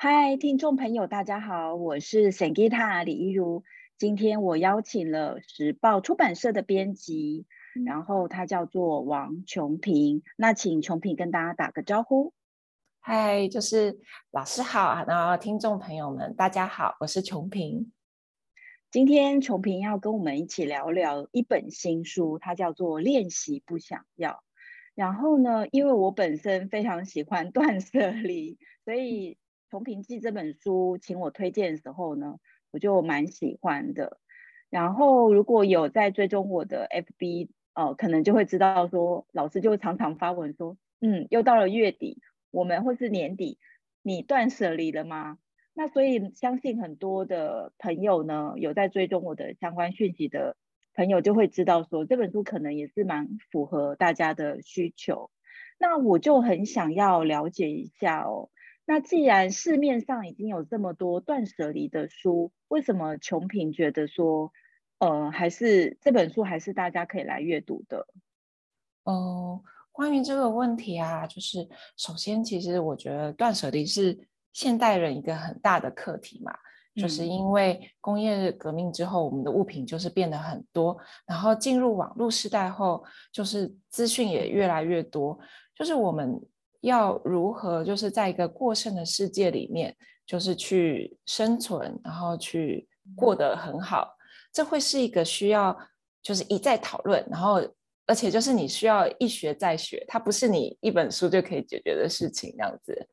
嗨，听众朋友，大家好，我是 Sangita 李依如。今天我邀请了时报出版社的编辑，嗯、然后他叫做王琼平。那请琼平跟大家打个招呼。嗨，就是老师好，然后听众朋友们大家好，我是琼平。今天琼平要跟我们一起聊聊一本新书，它叫做《练习不想要》。然后呢，因为我本身非常喜欢 断舍离，所以琼萍寄这本书请我推荐的时候呢，我就蛮喜欢的。然后如果有在追踪我的 FB，呃，可能就会知道说，老师就常常发文说，嗯，又到了月底。我们或是年底，你断舍离了吗？那所以相信很多的朋友呢，有在追踪我的相关讯息的朋友，就会知道说这本书可能也是蛮符合大家的需求。那我就很想要了解一下哦。那既然市面上已经有这么多断舍离的书，为什么琼平觉得说，呃，还是这本书还是大家可以来阅读的？哦。关于这个问题啊，就是首先，其实我觉得断舍离是现代人一个很大的课题嘛，嗯、就是因为工业革命之后，我们的物品就是变得很多，然后进入网络时代后，就是资讯也越来越多，就是我们要如何就是在一个过剩的世界里面，就是去生存，然后去过得很好，这会是一个需要就是一再讨论，然后。而且就是你需要一学再学，它不是你一本书就可以解决的事情，这样子。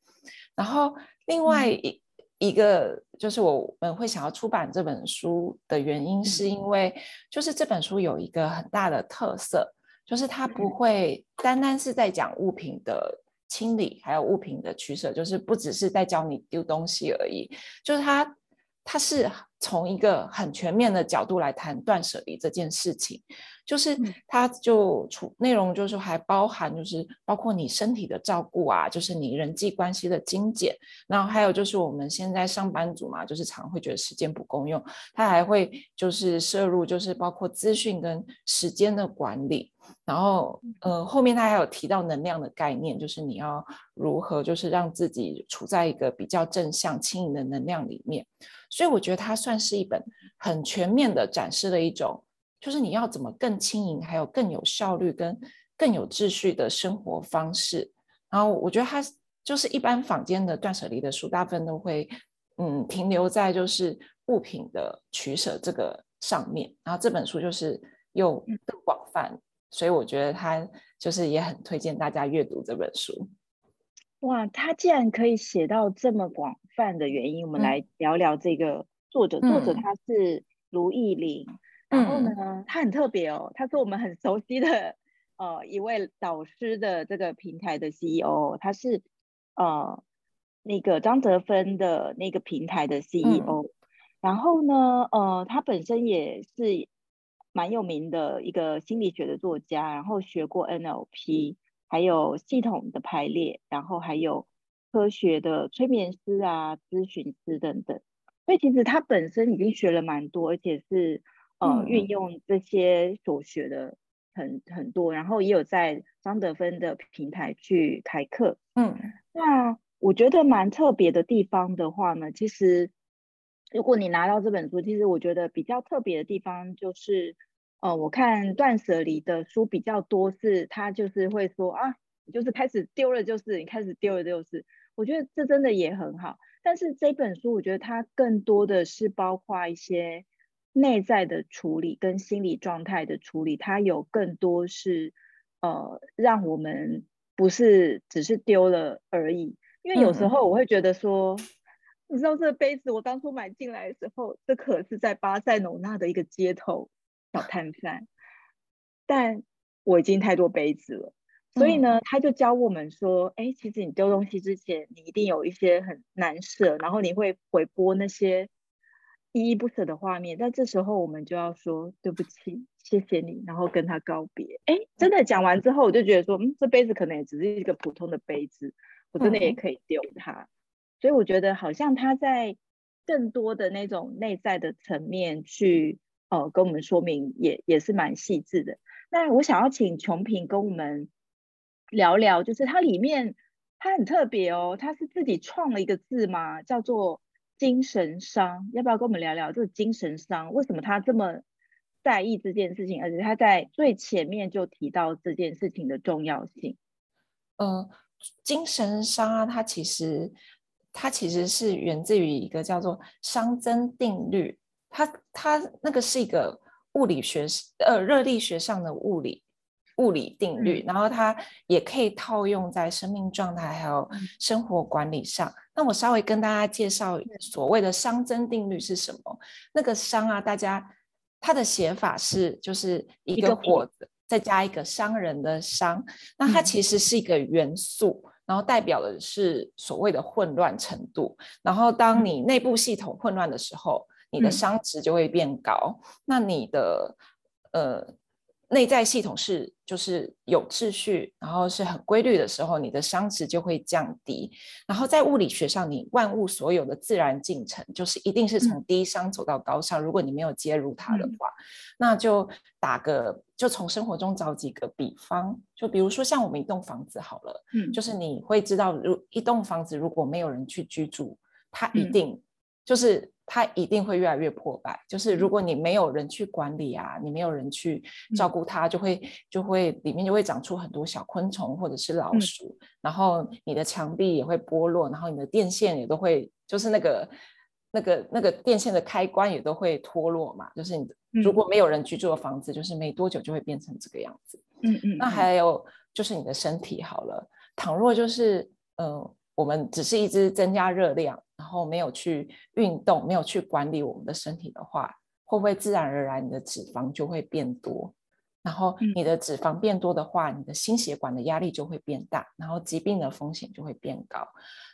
然后另外一一个就是我们会想要出版这本书的原因，是因为就是这本书有一个很大的特色，就是它不会单单是在讲物品的清理，还有物品的取舍，就是不只是在教你丢东西而已，就是它它是从一个很全面的角度来谈断舍离这件事情。就是它就除内容，就是还包含就是包括你身体的照顾啊，就是你人际关系的精简，然后还有就是我们现在上班族嘛，就是常会觉得时间不够用，它还会就是摄入就是包括资讯跟时间的管理，然后呃后面它还有提到能量的概念，就是你要如何就是让自己处在一个比较正向轻盈的能量里面，所以我觉得它算是一本很全面的展示了一种。就是你要怎么更轻盈，还有更有效率跟更有秩序的生活方式。然后我觉得它就是一般坊间的断舍离的书，大部分都会嗯停留在就是物品的取舍这个上面。然后这本书就是又更广泛，所以我觉得它就是也很推荐大家阅读这本书。哇，他既然可以写到这么广泛的原因，我们来聊聊这个作者。嗯、作者他是卢奕霖。然后呢，嗯、他很特别哦，他是我们很熟悉的呃一位导师的这个平台的 CEO，他是呃那个张德芬的那个平台的 CEO，嗯。然后呢，呃，他本身也是蛮有名的一个心理学的作家，然后学过 NLP，还有系统的排列，然后还有科学的催眠师啊、咨询师等等。所以其实他本身已经学了蛮多，而且是。呃，运用这些所学的很很多，然后也有在张德芬的平台去开课。嗯，那我觉得蛮特别的地方的话呢，其实如果你拿到这本书，其实我觉得比较特别的地方就是，呃，我看断舍离的书比较多，是他就是会说啊，就是开始丢了，就是你开始丢了，就是我觉得这真的也很好。但是这本书，我觉得它更多的是包括一些。内在的处理跟心理状态的处理，它有更多是呃，让我们不是只是丢了而已。因为有时候我会觉得说，嗯、你知道这个杯子我当初买进来的时候，这可是在巴塞罗那的一个街头小摊贩，但我已经太多杯子了，所以呢，他就教我们说，哎，其实你丢东西之前，你一定有一些很难舍，然后你会回拨那些。依依不舍的画面，但这时候我们就要说对不起，谢谢你，然后跟他告别。哎，真的讲完之后，我就觉得说，嗯，这杯子可能也只是一个普通的杯子，我真的也可以丢它。嗯、所以我觉得好像他在更多的那种内在的层面去，呃，跟我们说明也也是蛮细致的。那我想要请琼平跟我们聊聊，就是它里面它很特别哦，它是自己创了一个字嘛，叫做精神伤。要不要跟我们聊聊这个精神伤？为什么他这么在意这件事情？而且他在最前面就提到这件事情的重要性。呃，精神伤啊，它其实它其实是源自于一个叫做熵增定律。它它那个是一个物理学呃热力学上的物理。物理定律，然后它也可以套用在生命状态还有生活管理上。那我稍微跟大家介绍所谓的熵增定律是什么？那个熵啊，大家它的写法是就是一个火再加一个商人的商，那它其实是一个元素，然后代表的是所谓的混乱程度。然后当你内部系统混乱的时候，你的熵值就会变高。那你的呃。内在系统是就是有秩序，然后是很规律的时候，你的熵值就会降低。然后在物理学上，你万物所有的自然进程，就是一定是从低熵走到高熵。嗯、如果你没有介入它的话，嗯、那就打个就从生活中找几个比方，就比如说像我们一栋房子好了，嗯，就是你会知道，如一栋房子如果没有人去居住，它一定、嗯、就是。它一定会越来越破败。就是如果你没有人去管理啊，你没有人去照顾它，就会就会里面就会长出很多小昆虫或者是老鼠，嗯、然后你的墙壁也会剥落，然后你的电线也都会，就是那个那个那个电线的开关也都会脱落嘛。就是你如果没有人居住的房子，就是没多久就会变成这个样子。嗯嗯。那还有就是你的身体好了，倘若就是呃。我们只是一直增加热量，然后没有去运动，没有去管理我们的身体的话，会不会自然而然你的脂肪就会变多？然后你的脂肪变多的话，你的心血管的压力就会变大，然后疾病的风险就会变高。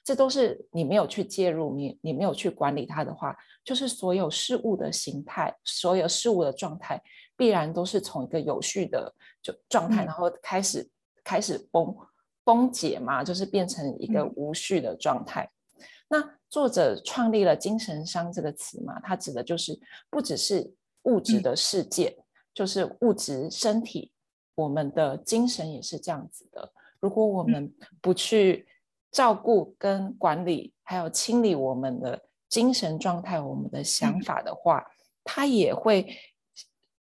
这都是你没有去介入，你你没有去管理它的话，就是所有事物的形态，所有事物的状态，必然都是从一个有序的就状态，然后开始开始崩。崩解嘛，就是变成一个无序的状态。嗯、那作者创立了“精神伤”这个词嘛，它指的就是不只是物质的世界，嗯、就是物质身体，我们的精神也是这样子的。如果我们不去照顾、跟管理，还有清理我们的精神状态、我们的想法的话，嗯、它也会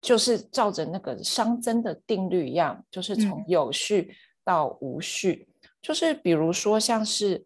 就是照着那个熵增的定律一样，就是从有序。到无序，就是比如说，像是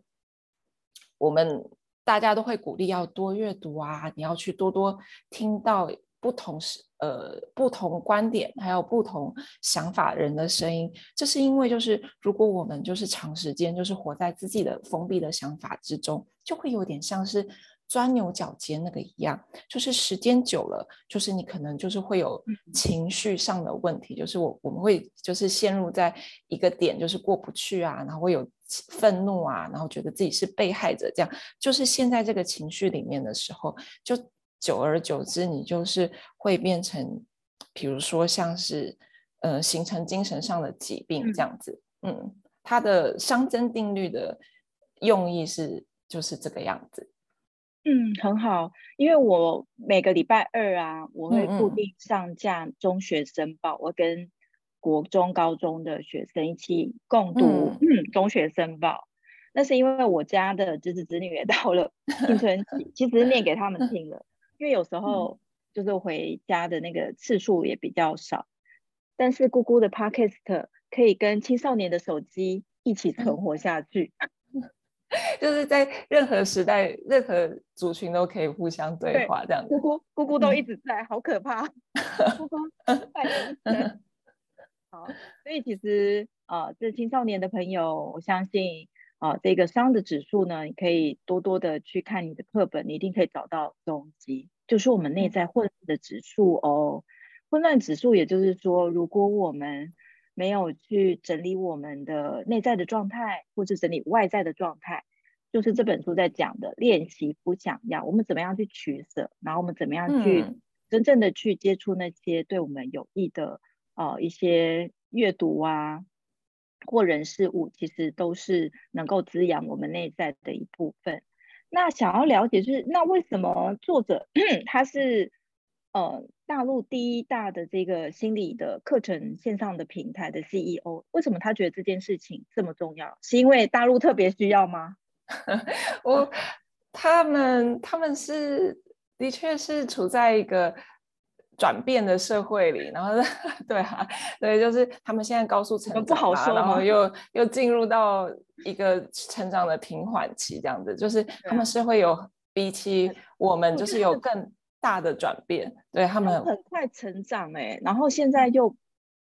我们大家都会鼓励要多阅读啊，你要去多多听到不同呃不同观点，还有不同想法人的声音。这是因为，就是如果我们就是长时间就是活在自己的封闭的想法之中，就会有点像是。钻牛角尖那个一样，就是时间久了，就是你可能就是会有情绪上的问题，就是我我们会就是陷入在一个点，就是过不去啊，然后会有愤怒啊，然后觉得自己是被害者，这样。就是现在这个情绪里面的时候，就久而久之，你就是会变成，比如说像是呃形成精神上的疾病这样子，嗯，嗯，它的熵增定律的用意是就是这个样子。嗯，很好，因为我每个礼拜二啊，我会固定上架中学生报，嗯嗯，我跟国中、高中的学生一起共读嗯，嗯中学生报。那是因为我家的侄子侄女也 到了青春期，其实念给他们 听了，因为有时候就是回家的那个次数也比较少，但是姑姑的 Podcast 可以跟青少年的手机一起存活下去。嗯就是在任何时代、任何族群都可以互相对话，这样子。姑姑姑姑都一直在，嗯、好可怕。姑姑。好，所以其实啊、呃，这青少年的朋友，我相信啊、呃，这个熵的指数呢，你可以多多的去看你的课本，你一定可以找到踪迹，就是我们内在混乱的指数哦。混乱指数，也就是说，如果我们没有去整理我们的内在的状态，或者整理外在的状态，就是这本书在讲的练习不想要。我们怎么样去取舍，然后我们怎么样去真正的去接触那些对我们有益的呃一些阅读啊，或人事物，其实都是能够滋养我们内在的一部分。那想要了解，就是那为什么作者 他是呃大陆第一大的这个心理的课程线上的平台的 CEO，为什么他觉得这件事情这么重要？是因为大陆特别需要吗？我他们他们是的确是处在一个转变的社会里，然后 对啊，对，就是他们现在高速成长，不好说，然后又又进入到一个成长的平缓期，这样子，就是他们是会有比起我们就是有更大的转变，对他们很快成长哎、欸，然后现在又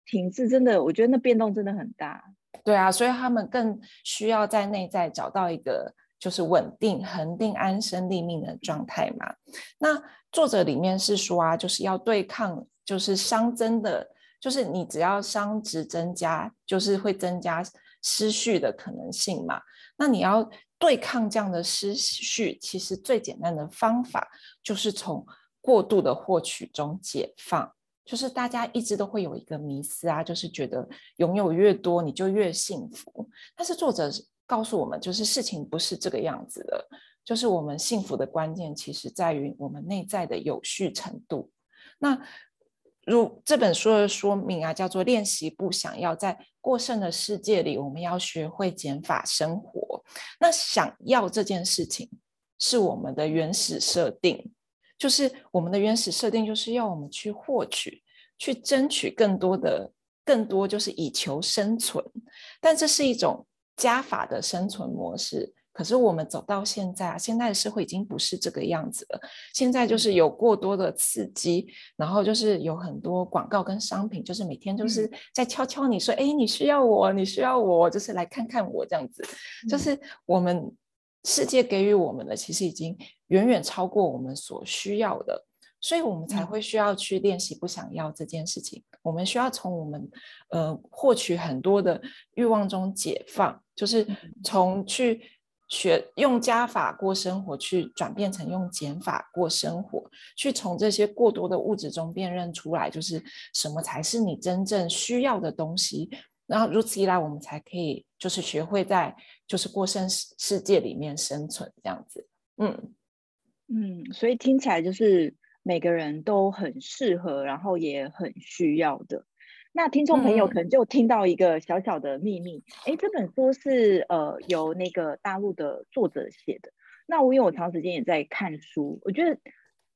停滞，真的，我觉得那变动真的很大。对啊，所以他们更需要在内在找到一个就是稳定、恒定、安身立命的状态嘛。那作者里面是说啊，就是要对抗，就是熵增的，就是你只要熵值增加，就是会增加失序的可能性嘛。那你要对抗这样的失序，其实最简单的方法就是从过度的获取中解放，就是大家一直都会有一个迷思啊，就是觉得拥有越多你就越幸福。但是作者告诉我们，就是事情不是这个样子的，就是我们幸福的关键其实在于我们内在的有序程度。那如这本书的说明啊，叫做练习不想要，在过剩的世界里，我们要学会减法生活。那想要这件事情是我们的原始设定。就是我们的原始设定，就是要我们去获取、去争取更多的、更多，就是以求生存。但这是一种加法的生存模式。可是我们走到现在啊，现在的社会已经不是这个样子了。现在就是有过多的刺激，然后就是有很多广告跟商品，就是每天就是在敲敲你说：“哎，你需要我，你需要我，就是来看看我这样子。”就是我们。世界给予我们的其实已经远远超过我们所需要的，所以我们才会需要去练习不想要这件事情。我们需要从我们呃获取很多的欲望中解放，就是从去学用加法过生活，去转变成用减法过生活，去从这些过多的物质中辨认出来，就是什么才是你真正需要的东西。然后如此一来，我们才可以就是学会在就是过生世世界里面生存这样子。嗯嗯，所以听起来就是每个人都很适合，然后也很需要的。那听众朋友可能就听到一个小小的秘密，哎、嗯，这本书是呃由那个大陆的作者写的。那我因为我长时间也在看书，我觉得。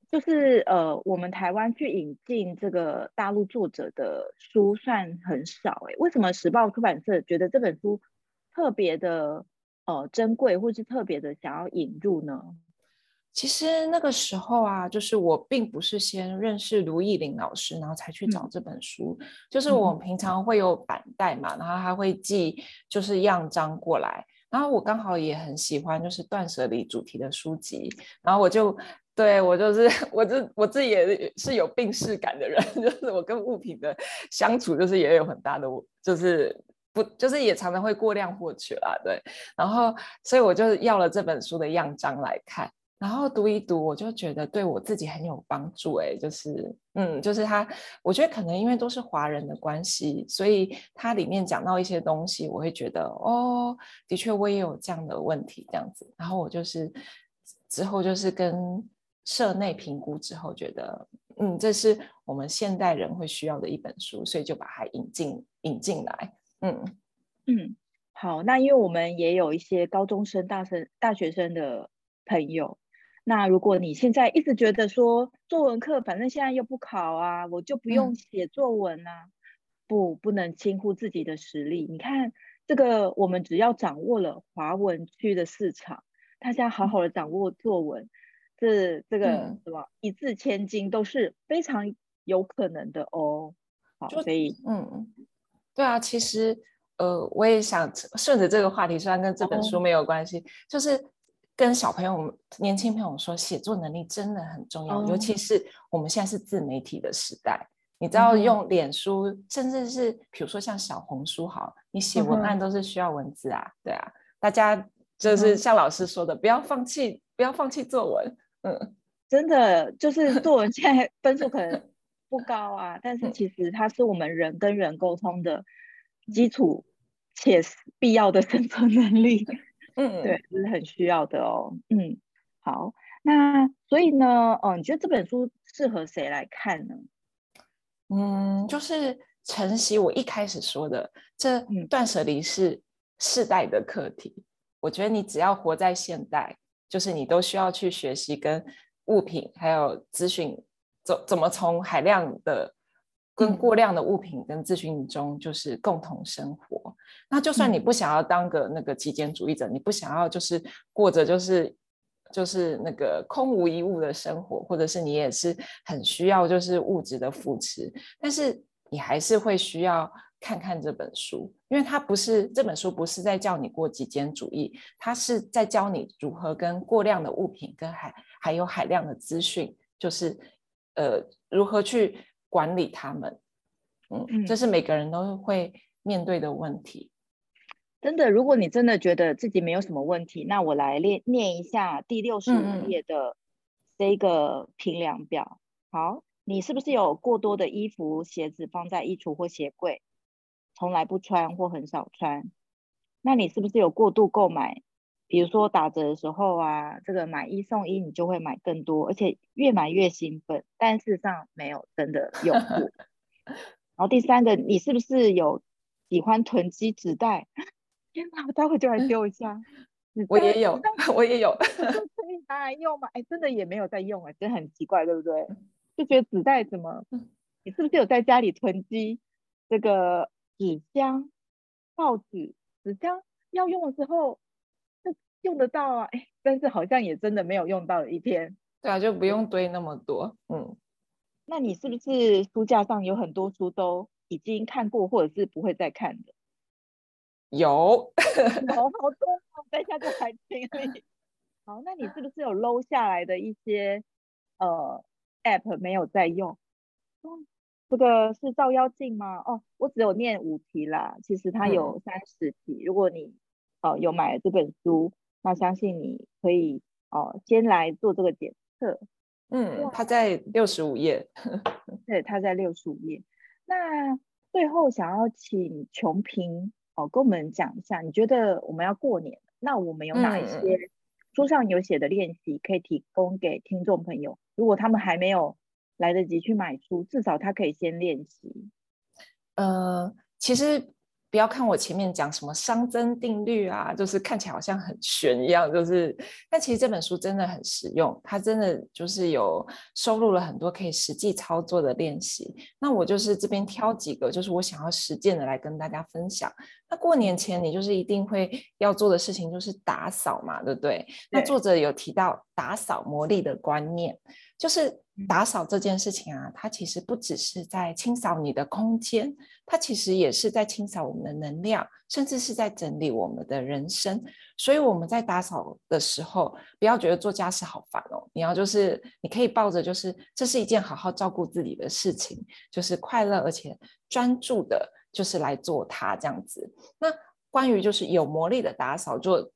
就是呃，我们台湾去引进这个大陆作者的书算很少哎，为什么时报出版社觉得这本书特别的呃珍贵，或是特别的想要引入呢？其实那个时候啊，就是我并不是先认识卢艺霖老师，然后才去找这本书。嗯、就是我们平常会有板带嘛，然后他会寄就是样章过来，然后我刚好也很喜欢就是断舍离主题的书籍，然后我就。对，我就是 我这我自己也是有病识感的人，就是我跟物品的相处，就是也有很大的，就是不就是也常常会过量获取啦，对。然后所以我就要了这本书的样章来看，然后读一读，我就觉得对我自己很有帮助。哎，就是嗯，就是他，我觉得可能因为都是华人的关系，所以他里面讲到一些东西，我会觉得哦，的确我也有这样的问题，这样子。然后我就是之后就是跟。社内评估之后，觉得嗯，这是我们现代人会需要的一本书，所以就把它引进引进来。嗯嗯，好，那因为我们也有一些高中生、大生、大学生的朋友，那如果你现在一直觉得说作文课反正现在又不考啊，我就不用写作文啊，嗯、不，不能轻忽自己的实力。你看这个，我们只要掌握了华文区的市场，大家好好的掌握作文。嗯是这个什么、嗯、一字千金都是非常有可能的哦。好，所以嗯，对啊，其实呃，我也想顺着这个话题，虽然跟这本书没有关系，哦、就是跟小朋友、年轻朋友说，写作能力真的很重要，哦、尤其是我们现在是自媒体的时代，你知道用脸书，嗯、甚至是比如说像小红书，好，你写文案都是需要文字啊，嗯、对啊，大家就是像老师说的，嗯、不要放弃，不要放弃作文。嗯，真的就是作文现在分数可能 不高啊，但是其实它是我们人跟人沟通的基础且必要的生存能力。嗯，对，是很需要的哦。嗯，好，那所以呢，哦，你觉得这本书适合谁来看呢？嗯，就是晨曦我一开始说的，这断舍离是世代的课题。嗯、我觉得你只要活在现代，就是你都需要去学习跟物品还有资讯，怎怎么从海量的跟过量的物品跟资讯中，就是共同生活。嗯、那就算你不想要当个那个极简主义者，你不想要就是过着就是。就是那个空无一物的生活，或者是你也是很需要就是物质的扶持，但是你还是会需要看看这本书，因为它不是这本书不是在教你过极简主义，它是在教你如何跟过量的物品跟海还有海量的资讯，就是呃如何去管理他们，嗯，这是每个人都会面对的问题。真的，如果你真的觉得自己没有什么问题，那我来念念一下第六十五页的这个评量表。嗯、好，你是不是有过多的衣服、鞋子放在衣橱或鞋柜，从来不穿或很少穿？那你是不是有过度购买？比如说打折的时候啊，这个买一送一，你就会买更多，而且越买越兴奋，但事实上没有真的用过。然后第三个，你是不是有喜欢囤积纸袋？天哪，我待会就来丢一下。我也有，我也有，可以拿来用吗？哎，真的也没有在用哎，真的很奇怪，对不对？就觉得纸袋怎么？你是不是有在家里囤积这个纸箱、报纸、纸箱？要用的时候就用得到啊，哎，但是好像也真的没有用到的一天。对啊，就不用堆那么多。嗯，那你是不是书架上有很多书都已经看过，或者是不会再看的？有，好 好多，等一下就来听。好，那你是不是有搂下来的一些呃 app 没有在用？嗯，这个是照妖镜吗？哦，我只有念五题啦，其实它有三十题。嗯、如果你哦、呃、有买了这本书，那相信你可以哦、呃、先来做这个检测。嗯，他在六十五页。对，他在六十五页。那最后想要请琼平。哦，跟我们讲一下，你觉得我们要过年，那我们有哪一些书上有写的练习可以提供给听众朋友？如果他们还没有来得及去买书，至少他可以先练习。呃，其实。不要看我前面讲什么熵增定律啊，就是看起来好像很玄一样，就是，但其实这本书真的很实用，它真的就是有收录了很多可以实际操作的练习。那我就是这边挑几个，就是我想要实践的来跟大家分享。那过年前你就是一定会要做的事情就是打扫嘛，对不对？对。那作者有提到打扫魔力的观念，就是打扫这件事情啊，它其实不只是在清扫你的空间。它其实也是在清扫我们的能量，甚至是在整理我们的人生。所以我们在打扫的时候，不要觉得做家事好烦哦。你要就是，你可以抱着就是，这是一件好好照顾自己的事情，就是快乐而且专注的，就是来做它这样子。那关于就是有魔力的打扫做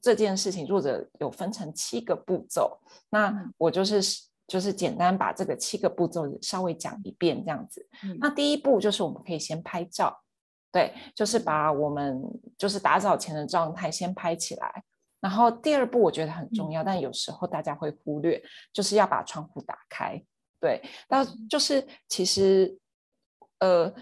这件事情，作者有分成七个步骤。那我就是。就是简单把这个七个步骤稍微讲一遍，这样子。嗯、那第一步就是我们可以先拍照，对，就是把我们就是打扫前的状态先拍起来。然后第二步我觉得很重要，嗯、但有时候大家会忽略，就是要把窗户打开。对，那就是其实呃。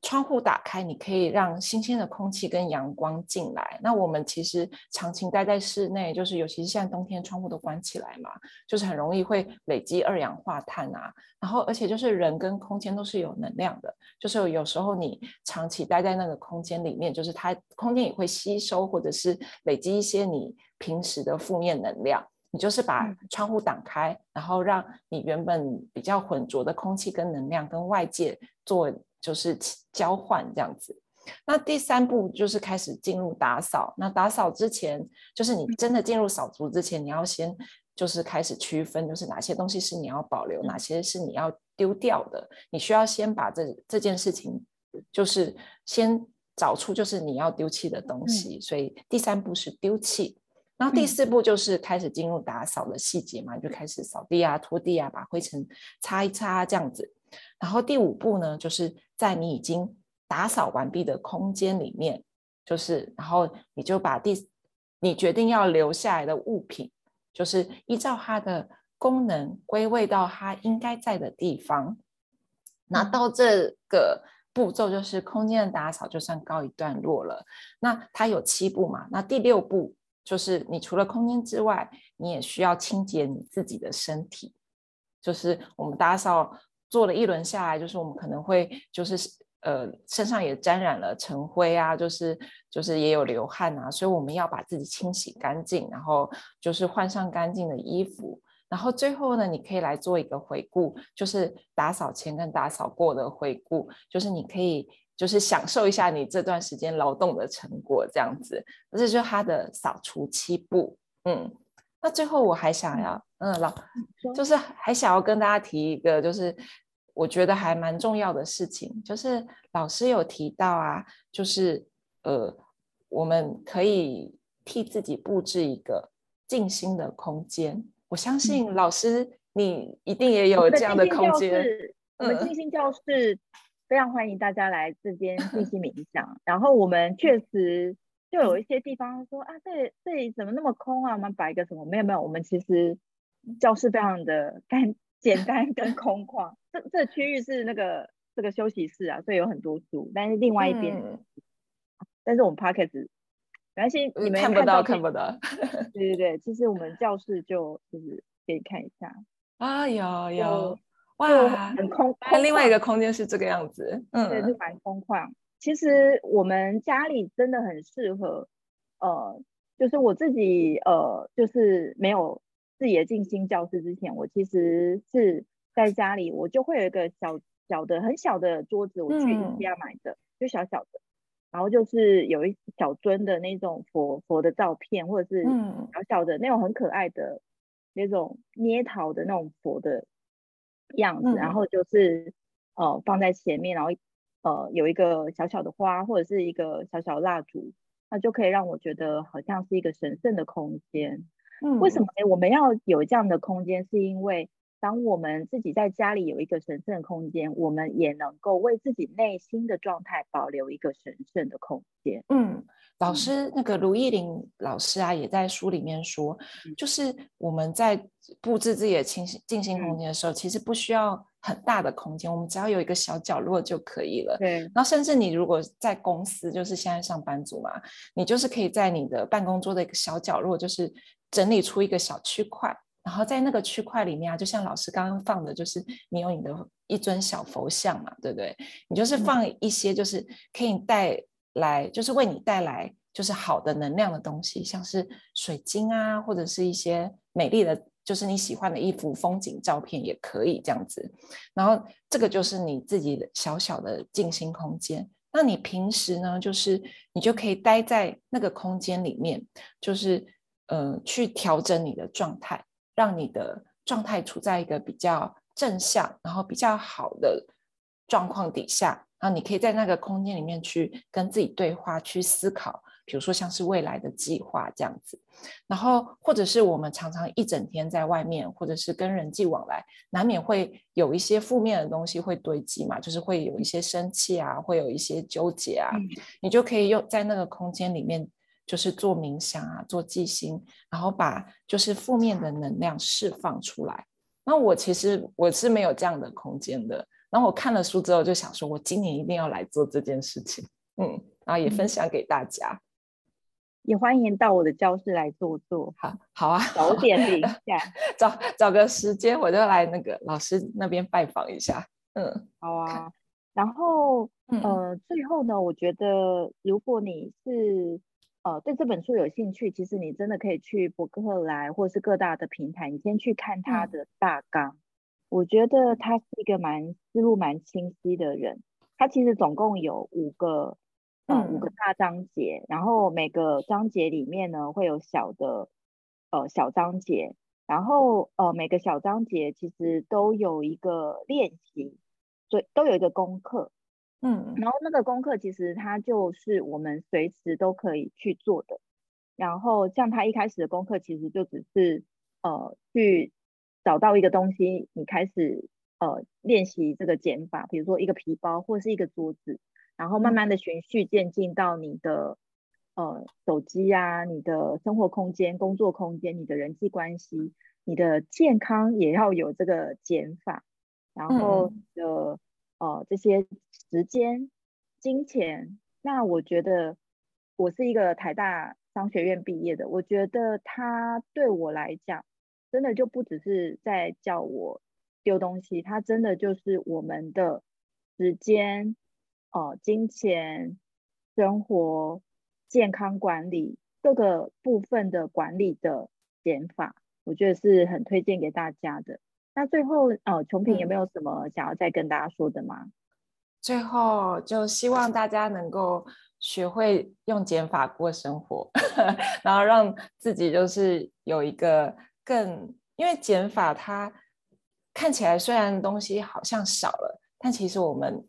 窗户打开，你可以让新鲜的空气跟阳光进来。那我们其实长期待在室内，就是尤其是现在冬天，窗户都关起来嘛，就是很容易会累积二氧化碳啊。然后，而且就是人跟空间都是有能量的，就是有时候你长期待在那个空间里面，就是它空间也会吸收或者是累积一些你平时的负面能量。你就是把窗户打开，然后让你原本比较浑浊的空气跟能量跟外界做。就是交换这样子，那第三步就是开始进入打扫。那打扫之前，就是你真的进入扫除之前，你要先就是开始区分，就是哪些东西是你要保留，哪些是你要丢掉的。你需要先把这这件事情，就是先找出就是你要丢弃的东西。所以第三步是丢弃，然后第四步就是开始进入打扫的细节嘛，就开始扫地啊、拖地啊，把灰尘擦一擦这样子。然后第五步呢，就是在你已经打扫完毕的空间里面，就是然后你就把第你决定要留下来的物品，就是依照它的功能归位到它应该在的地方。那到这个步骤就是空间的打扫，就算告一段落了。那它有七步嘛？那第六步就是你除了空间之外，你也需要清洁你自己的身体。就是我们打扫做了一轮下来，就是我们可能会就是呃身上也沾染了尘灰啊，就是就是也有流汗啊，所以我们要把自己清洗干净，然后就是换上干净的衣服。然后最后呢，你可以来做一个回顾，就是打扫前跟打扫过的回顾，就是你可以就是享受一下你这段时间劳动的成果，这样子。这就是它的扫除七步。嗯，那最后我还想要，嗯，老就是还想要跟大家提一个，就是我觉得还蛮重要的事情，就是老师有提到啊，就是呃，我们可以替自己布置一个静心的空间。我相信老师，你一定也有这样的空间。我们静心教室非常欢迎大家来这边静心冥 想。然后我们确实就有一些地方说啊，这这里怎么那么空啊？我们摆一个什么？没有没有，我们其实教室非常的干简单跟空旷。这这区域是那个这个休息室啊，所以有很多书。但是另外一边，嗯、但是我们没关系，你们看不到，看不到。对对对，其实我们教室就就是可以看一下啊，有有哇，很空。那另外一个空间是这个样子，嗯，对，是蛮空旷。其实我们家里真的很适合，呃，就是我自己呃，就是没有自己的静心教室之前，我其实是在家里，我就会有一个小小的很小的桌子，我去 IKEA 买的，嗯、就小小的。然后就是有一小尊的那种佛佛的照片，或者是小小的那种很可爱的那种捏陶的那种佛的样子，嗯、然后就是呃放在前面，然后呃有一个小小的花或者是一个小小蜡烛，那就可以让我觉得好像是一个神圣的空间。嗯、为什么呢？我们要有这样的空间，是因为。当我们自己在家里有一个神圣的空间，我们也能够为自己内心的状态保留一个神圣的空间。嗯，老师，那个卢艺玲老师啊，也在书里面说，嗯、就是我们在布置自己的清静静心空间的时候，嗯、其实不需要很大的空间，我们只要有一个小角落就可以了。对。然后，甚至你如果在公司，就是现在上班族嘛，你就是可以在你的办公桌的一个小角落，就是整理出一个小区块。然后在那个区块里面啊，就像老师刚刚放的，就是你有你的一尊小佛像嘛，对不对？你就是放一些，就是可以带来，就是为你带来就是好的能量的东西，像是水晶啊，或者是一些美丽的，就是你喜欢的一幅风景照片也可以这样子。然后这个就是你自己的小小的静心空间。那你平时呢，就是你就可以待在那个空间里面，就是呃，去调整你的状态。让你的状态处在一个比较正向，然后比较好的状况底下，然后你可以在那个空间里面去跟自己对话，去思考，比如说像是未来的计划这样子。然后或者是我们常常一整天在外面，或者是跟人际往来，难免会有一些负面的东西会堆积嘛，就是会有一些生气啊，会有一些纠结啊，嗯、你就可以用在那个空间里面。就是做冥想啊，做静心，然后把就是负面的能量释放出来。那我其实我是没有这样的空间的。然后我看了书之后就想说，我今年一定要来做这件事情。嗯，然后也分享给大家，嗯、也欢迎到我的教室来坐坐。好，好啊，早点一下，找找个时间我就来那个老师那边拜访一下。嗯，好啊。然后、嗯、呃，最后呢，我觉得如果你是呃，对这本书有兴趣，其实你真的可以去博客来或是各大的平台，你先去看他的大纲。嗯、我觉得他是一个蛮思路蛮清晰的人。他其实总共有五个，五个大章节，然后每个章节里面呢会有小的，呃，小章节，然后呃，每个小章节其实都有一个练习，对，都有一个功课。嗯，然后那个功课其实它就是我们随时都可以去做的。然后像他一开始的功课，其实就只是呃去找到一个东西，你开始呃练习这个减法，比如说一个皮包或是一个桌子，然后慢慢的循序渐进到你的呃手机啊，你的生活空间、工作空间、你的人际关系、你的健康也要有这个减法，然后的、嗯、呃这些时间、金钱，那我觉得我是一个台大商学院毕业的，我觉得他对我来讲，真的就不只是在叫我丢东西，他真的就是我们的时间、呃金钱、生活、健康管理各个部分的管理的减法，我觉得是很推荐给大家的。那最后，呃，琼平有没有什么想要再跟大家说的吗？最后，就希望大家能够。学会用减法过生活，然后让自己就是有一个更，因为减法它看起来虽然东西好像少了，但其实我们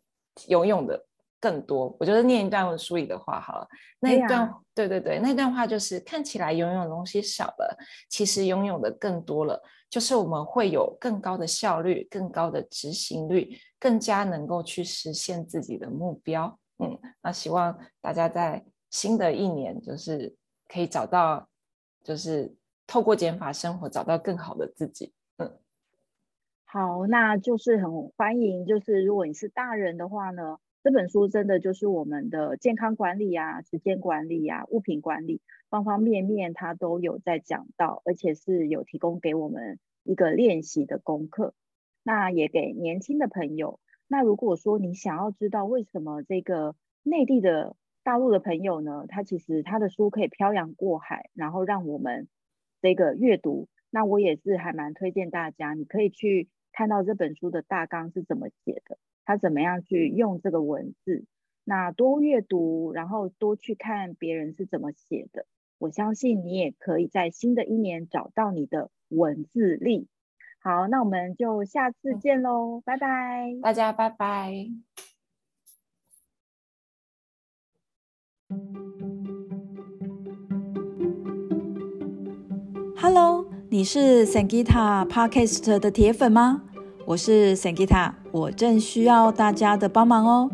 拥有的更多。我觉得念一段书里的话好了，那一段，啊、对对对，那段话就是看起来拥有的东西少了，其实拥有的更多了，就是我们会有更高的效率、更高的执行率，更加能够去实现自己的目标。嗯，那希望大家在新的一年，就是可以找到，就是透过减法生活，找到更好的自己。嗯，好，那就是很欢迎，就是如果你是大人的话呢，这本书真的就是我们的健康管理啊、时间管理啊、物品管理方方面面，它都有在讲到，而且是有提供给我们一个练习的功课。那也给年轻的朋友。那如果说你想要知道为什么这个内地的大陆的朋友呢，他其实他的书可以漂洋过海，然后让我们这个阅读，那我也是还蛮推荐大家，你可以去看到这本书的大纲是怎么写的，他怎么样去用这个文字，那多阅读，然后多去看别人是怎么写的，我相信你也可以在新的一年找到你的文字力。好，那我们就下次见喽，嗯、拜拜，大家拜拜。Hello，你是 Sangita Podcast 的铁粉吗？我是 Sangita，我正需要大家的帮忙哦。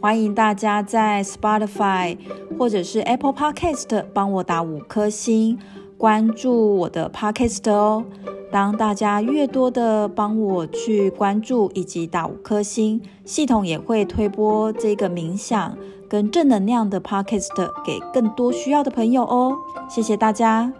欢迎大家在 Spotify 或者是 Apple Podcast 帮我打五颗星，关注我的 Podcast 哦。当大家越多的帮我去关注以及打五颗星，系统也会推播这个冥想跟正能量的 podcast 给更多需要的朋友哦。谢谢大家。